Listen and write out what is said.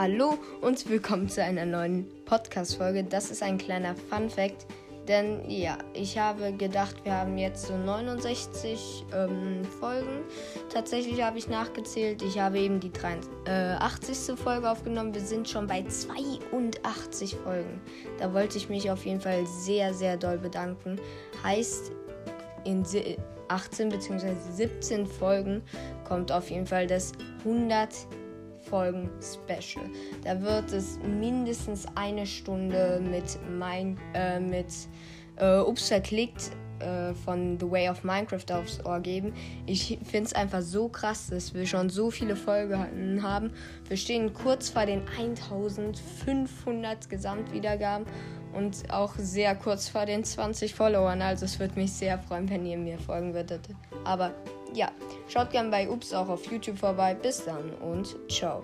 Hallo und willkommen zu einer neuen Podcast-Folge. Das ist ein kleiner Fun-Fact, denn ja, ich habe gedacht, wir haben jetzt so 69 ähm, Folgen. Tatsächlich habe ich nachgezählt. Ich habe eben die 83. Äh, Folge aufgenommen. Wir sind schon bei 82 Folgen. Da wollte ich mich auf jeden Fall sehr, sehr doll bedanken. Heißt, in 18 bzw. 17 Folgen kommt auf jeden Fall das 100 Folgen Special. Da wird es mindestens eine Stunde mit mein äh, mit äh, Ups verklickt äh, von The Way of Minecraft aufs Ohr geben. Ich finde es einfach so krass, dass wir schon so viele Folgen haben. Wir stehen kurz vor den 1500 Gesamtwiedergaben und auch sehr kurz vor den 20 Followern. Also es würde mich sehr freuen, wenn ihr mir folgen würdet. Aber ja, schaut gerne bei Ups auch auf YouTube vorbei. Bis dann und ciao.